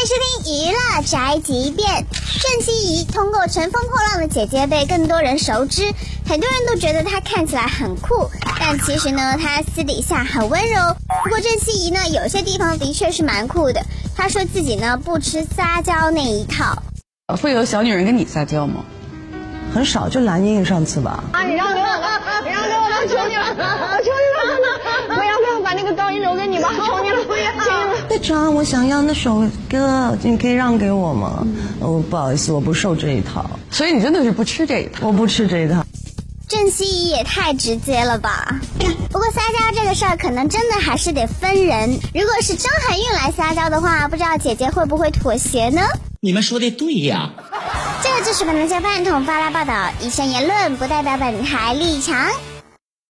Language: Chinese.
娱乐宅急便，郑希怡通过《乘风破浪的姐姐》被更多人熟知，很多人都觉得她看起来很酷，但其实呢，她私底下很温柔。不过郑希怡呢，有些地方的确是蛮酷的。她说自己呢不吃撒娇那一套。会有小女人跟你撒娇吗？很少，就蓝莹莹上次吧。啊，你让给我吧，你让给我吧，求你了，我求你了，不要不要把那个高音留给你吧，求你了，不要，求你了。队长，我想要那首歌，你可以让给我吗？哦，不好意思，我不受这一套。所以你真的是不吃这一套？我不吃这一套。郑希怡也太直接了吧！不过撒娇这个事儿，可能真的还是得分人。如果是张含韵来撒娇的话，不知道姐姐会不会妥协呢？你们说的对呀。这就是本台饭桶发来报道，以上言论不代表本台立场。